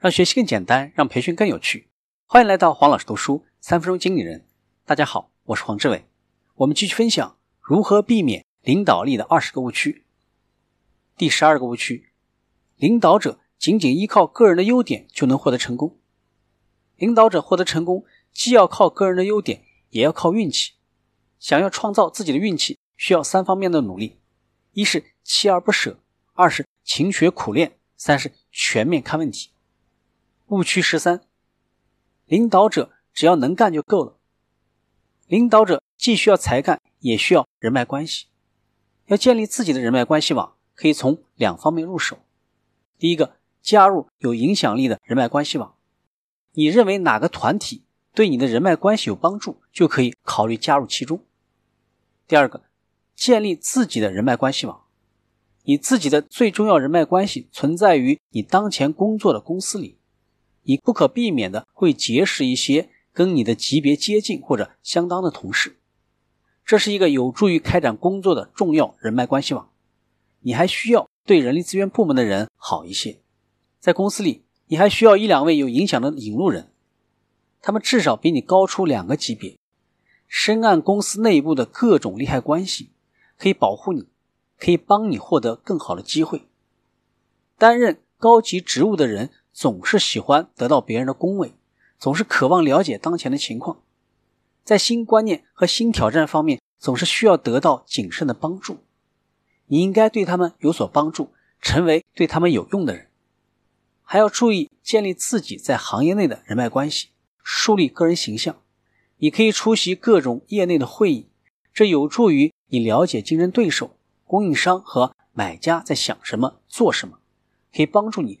让学习更简单，让培训更有趣。欢迎来到黄老师读书三分钟经理人。大家好，我是黄志伟。我们继续分享如何避免领导力的二十个误区。第十二个误区：领导者仅仅依靠个人的优点就能获得成功。领导者获得成功，既要靠个人的优点，也要靠运气。想要创造自己的运气，需要三方面的努力：一是锲而不舍，二是勤学苦练，三是全面看问题。误区十三：领导者只要能干就够了。领导者既需要才干，也需要人脉关系。要建立自己的人脉关系网，可以从两方面入手。第一个，加入有影响力的人脉关系网。你认为哪个团体对你的人脉关系有帮助，就可以考虑加入其中。第二个，建立自己的人脉关系网。你自己的最重要人脉关系存在于你当前工作的公司里，你不可避免的会结识一些跟你的级别接近或者相当的同事，这是一个有助于开展工作的重要人脉关系网。你还需要对人力资源部门的人好一些，在公司里。你还需要一两位有影响的引路人，他们至少比你高出两个级别，深谙公司内部的各种利害关系，可以保护你，可以帮你获得更好的机会。担任高级职务的人总是喜欢得到别人的恭维，总是渴望了解当前的情况，在新观念和新挑战方面总是需要得到谨慎的帮助。你应该对他们有所帮助，成为对他们有用的人。还要注意建立自己在行业内的人脉关系，树立个人形象。你可以出席各种业内的会议，这有助于你了解竞争对手、供应商和买家在想什么、做什么，可以帮助你